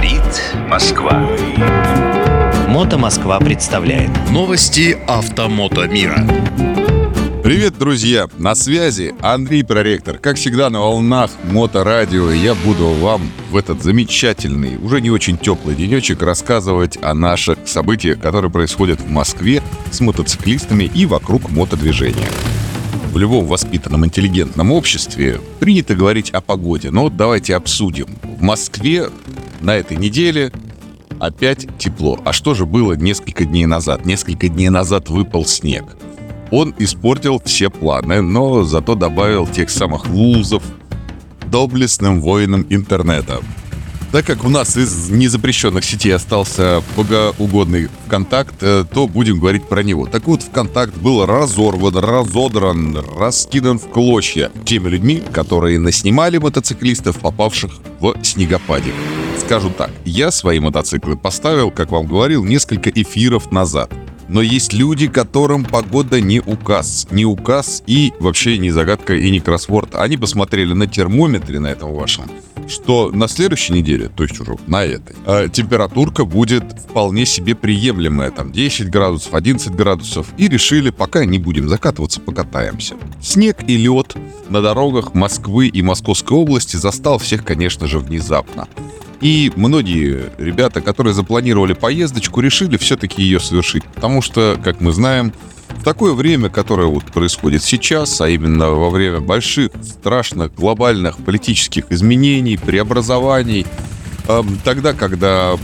Говорит Москва. Мото Москва представляет Новости автомото мира. Привет, друзья! На связи Андрей Проректор. Как всегда, на волнах Моторадио я буду вам в этот замечательный, уже не очень теплый денечек рассказывать о наших событиях, которые происходят в Москве с мотоциклистами и вокруг мотодвижения. В любом воспитанном, интеллигентном обществе принято говорить о погоде, но вот давайте обсудим. В Москве на этой неделе опять тепло. А что же было несколько дней назад? Несколько дней назад выпал снег. Он испортил все планы, но зато добавил тех самых лузов доблестным воинам интернета. Так как у нас из незапрещенных сетей остался богоугодный ВКонтакт, э, то будем говорить про него. Так вот, ВКонтакт был разорван, разодран, раскидан в клочья теми людьми, которые наснимали мотоциклистов, попавших в снегопаде. Скажу так, я свои мотоциклы поставил, как вам говорил, несколько эфиров назад. Но есть люди, которым погода не указ. Не указ и вообще не загадка и не кроссворд. Они посмотрели на термометре на этом вашем, что на следующей неделе, то есть уже на этой, э, температурка будет вполне себе приемлемая. Там 10 градусов, 11 градусов. И решили, пока не будем закатываться, покатаемся. Снег и лед на дорогах Москвы и Московской области застал всех, конечно же, внезапно. И многие ребята, которые запланировали поездочку, решили все-таки ее совершить. Потому что, как мы знаем, в такое время, которое вот происходит сейчас, а именно во время больших, страшных, глобальных политических изменений, преобразований, эм, тогда, когда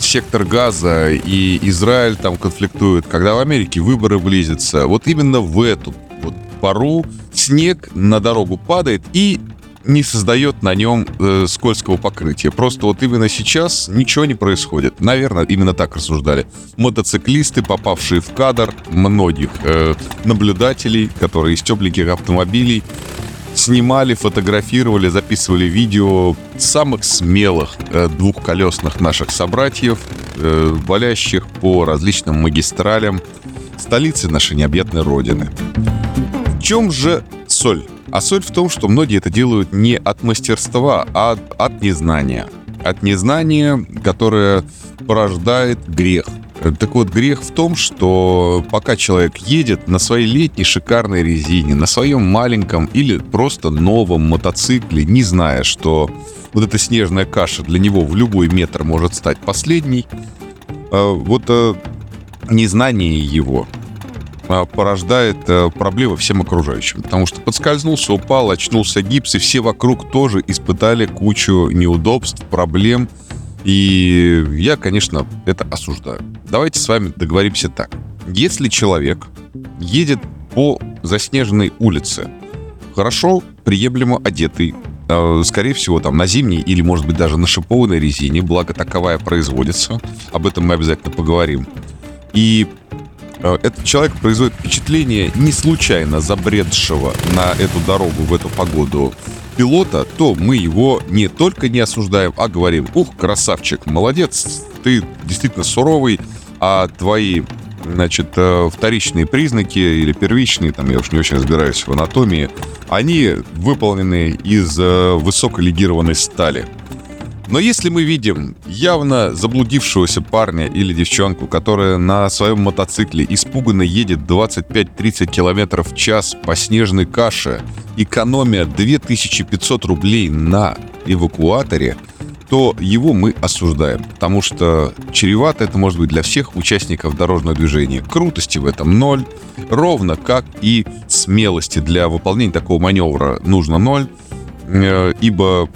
сектор газа и Израиль там конфликтуют, когда в Америке выборы близятся, вот именно в эту вот пору снег на дорогу падает и не создает на нем э, скользкого покрытия. Просто вот именно сейчас ничего не происходит. Наверное, именно так рассуждали. Мотоциклисты, попавшие в кадр многих э, наблюдателей, которые из тепленьких автомобилей снимали, фотографировали, записывали видео самых смелых э, двухколесных наших собратьев, э, валящих по различным магистралям столицы нашей необъятной родины. В чем же соль? А соль в том, что многие это делают не от мастерства, а от незнания. От незнания, которое порождает грех. Так вот, грех в том, что пока человек едет на своей летней шикарной резине, на своем маленьком или просто новом мотоцикле, не зная, что вот эта снежная каша для него в любой метр может стать последней, а вот а, незнание его порождает э, проблемы всем окружающим. Потому что подскользнулся, упал, очнулся гипс, и все вокруг тоже испытали кучу неудобств, проблем. И я, конечно, это осуждаю. Давайте с вами договоримся так. Если человек едет по заснеженной улице, хорошо, приемлемо одетый, э, скорее всего, там на зимней или, может быть, даже на шипованной резине, благо таковая производится, об этом мы обязательно поговорим. И этот человек производит впечатление не случайно забредшего на эту дорогу в эту погоду пилота, то мы его не только не осуждаем, а говорим, ух, красавчик, молодец, ты действительно суровый, а твои значит, э, вторичные признаки или первичные, там я уж не очень разбираюсь в анатомии, они выполнены из э, высоколегированной стали. Но если мы видим явно заблудившегося парня или девчонку, которая на своем мотоцикле испуганно едет 25-30 км в час по снежной каше, экономия 2500 рублей на эвакуаторе, то его мы осуждаем, потому что чревато это может быть для всех участников дорожного движения. Крутости в этом ноль, ровно как и смелости для выполнения такого маневра нужно ноль, э, ибо,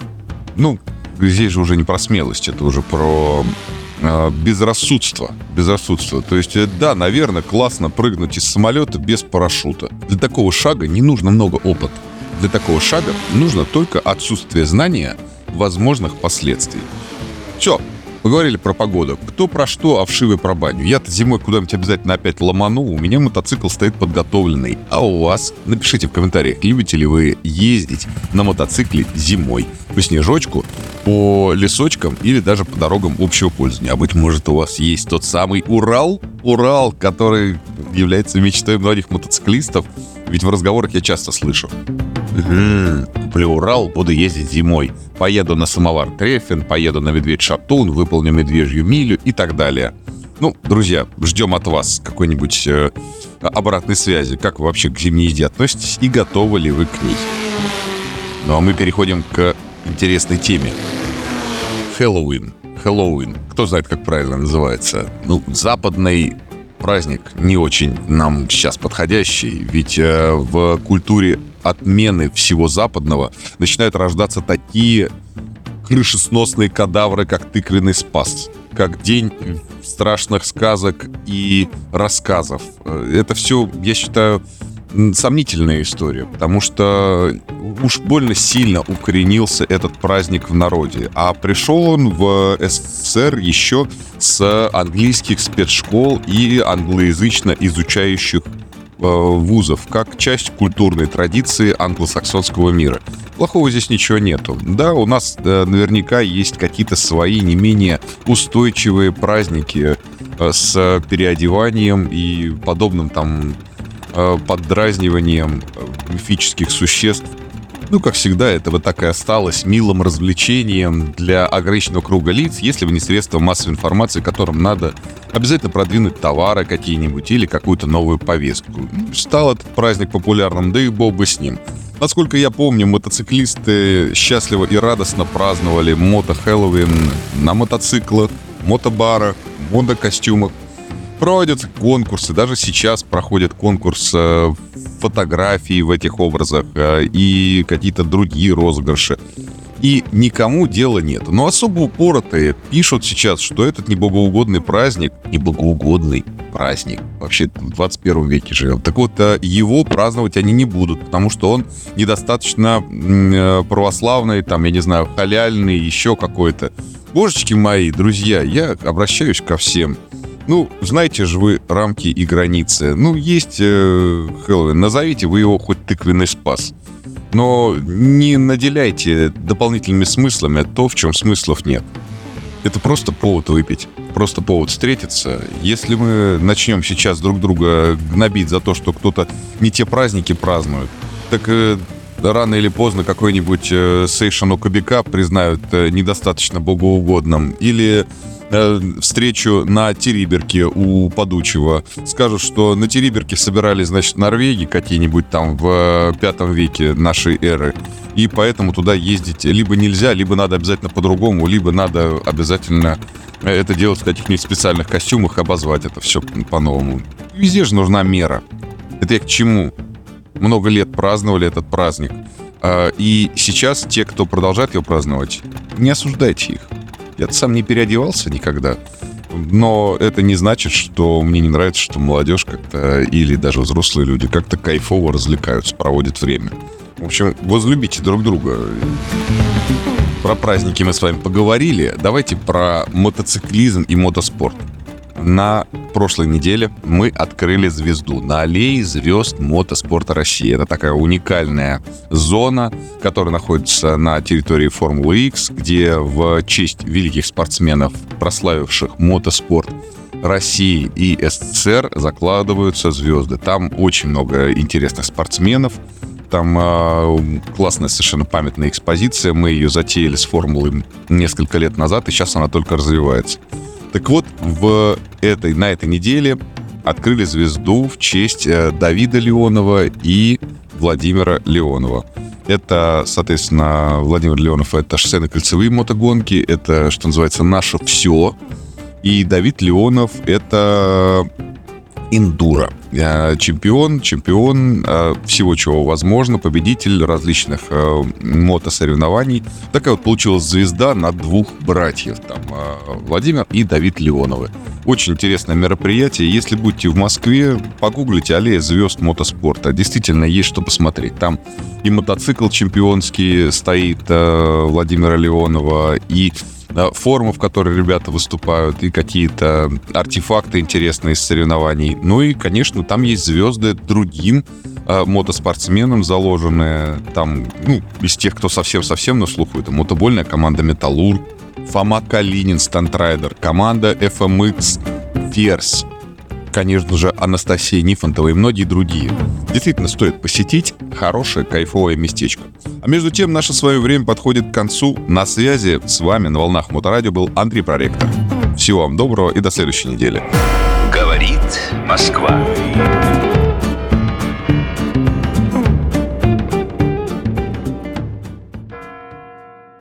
ну, здесь же уже не про смелость, это уже про э, безрассудство. Безрассудство. То есть, э, да, наверное, классно прыгнуть из самолета без парашюта. Для такого шага не нужно много опыта. Для такого шага нужно только отсутствие знания возможных последствий. Все, Поговорили про погоду. Кто про что, а вшивы про баню. Я-то зимой куда-нибудь обязательно опять ломану. У меня мотоцикл стоит подготовленный. А у вас? Напишите в комментариях, любите ли вы ездить на мотоцикле зимой. По снежочку по лесочкам или даже по дорогам общего пользования. А быть может, у вас есть тот самый Урал? Урал, который является мечтой многих мотоциклистов. Ведь в разговорах я часто слышу. Куплю Урал, буду ездить зимой. Поеду на самовар Трефен, поеду на Медведь-Шатун, выполню Медвежью милю и так далее. Ну, друзья, ждем от вас какой-нибудь э, обратной связи, как вы вообще к зимней езде относитесь и готовы ли вы к ней. Ну а мы переходим к интересной теме. Хэллоуин. Хэллоуин. Кто знает, как правильно называется? Ну, западный праздник не очень нам сейчас подходящий, ведь э, в культуре отмены всего западного начинают рождаться такие крышесносные кадавры, как тыквенный спас, как день страшных сказок и рассказов. Э, Это все, я считаю, сомнительная история, потому что уж больно сильно укоренился этот праздник в народе. А пришел он в СССР еще с английских спецшкол и англоязычно изучающих э, вузов, как часть культурной традиции англосаксонского мира. Плохого здесь ничего нету. Да, у нас э, наверняка есть какие-то свои не менее устойчивые праздники э, с переодеванием и подобным там поддразниванием э, мифических существ. Ну, как всегда, это вот так и осталось милым развлечением для ограниченного круга лиц, если бы не средства массовой информации, которым надо обязательно продвинуть товары какие-нибудь или какую-то новую повестку. Стал этот праздник популярным, да и бог бы с ним. Насколько я помню, мотоциклисты счастливо и радостно праздновали мото-хэллоуин на мотоциклах, мотобарах, мотокостюмах. Проводятся конкурсы, даже сейчас проходит конкурс э, фотографий в этих образах э, и какие-то другие розыгрыши. И никому дела нет. Но особо упоротые пишут сейчас, что этот небогоугодный праздник, небогоугодный праздник, вообще в 21 веке живем. Так вот, э, его праздновать они не будут, потому что он недостаточно православный, там, я не знаю, халяльный, еще какой-то. Божечки мои, друзья, я обращаюсь ко всем. Ну, знаете же вы рамки и границы. Ну, есть э, Хэллоуин, назовите вы его хоть тыквенный спас. Но не наделяйте дополнительными смыслами то, в чем смыслов нет. Это просто повод выпить, просто повод встретиться. Если мы начнем сейчас друг друга гнобить за то, что кто-то не те праздники празднует, так э, рано или поздно какой-нибудь э, Сейшану Кобяка признают э, недостаточно богоугодным. Или э, встречу на Териберке у Подучева. Скажут, что на Териберке собирались, значит, норвеги какие-нибудь там в пятом веке нашей эры. И поэтому туда ездить либо нельзя, либо надо обязательно по-другому, либо надо обязательно это делать в каких-нибудь специальных костюмах, обозвать это все по-новому. Везде же нужна мера. Это я к чему? Много лет праздновали этот праздник. А, И сейчас те, кто продолжает его праздновать, не осуждайте их. Я сам не переодевался никогда. Но это не значит, что мне не нравится, что молодежь как-то или даже взрослые люди как-то кайфово развлекаются, проводят время. В общем, возлюбите друг друга. Про праздники мы с вами поговорили. Давайте про мотоциклизм и мотоспорт. На прошлой неделе мы открыли звезду на аллее звезд мотоспорта России. Это такая уникальная зона, которая находится на территории Формулы X, где в честь великих спортсменов, прославивших мотоспорт России и СССР, закладываются звезды. Там очень много интересных спортсменов. Там э, классная совершенно памятная экспозиция. Мы ее затеяли с формулой несколько лет назад, и сейчас она только развивается. Так вот, в этой, на этой неделе открыли звезду в честь э, Давида Леонова и Владимира Леонова. Это, соответственно, Владимир Леонов — это шоссейно-кольцевые мотогонки, это, что называется, наше все. И Давид Леонов — это индура. Э, Чемпион, чемпион э, всего, чего возможно, победитель различных э, мотосоревнований. Такая вот получилась звезда на двух братьев, там, Владимир и Давид Леоновы. Очень интересное мероприятие. Если будете в Москве, погуглите «Аллея звезд мотоспорта». Действительно, есть что посмотреть. Там и мотоцикл чемпионский стоит Владимира Леонова, и э, формы, в которой ребята выступают, и какие-то артефакты интересные из соревнований. Ну и, конечно, там есть звезды другим э, мотоспортсменам заложенные. Там, ну, из тех, кто совсем-совсем на слуху, это мотобольная команда «Металлург», Фома Калинин, Стантрайдер, команда FMX, Ферзь, конечно же, Анастасия Нифонтова и многие другие. Действительно стоит посетить хорошее, кайфовое местечко. А между тем, наше свое время подходит к концу. На связи с вами на волнах Моторадио был Андрей Проректор. Всего вам доброго и до следующей недели. Говорит Москва.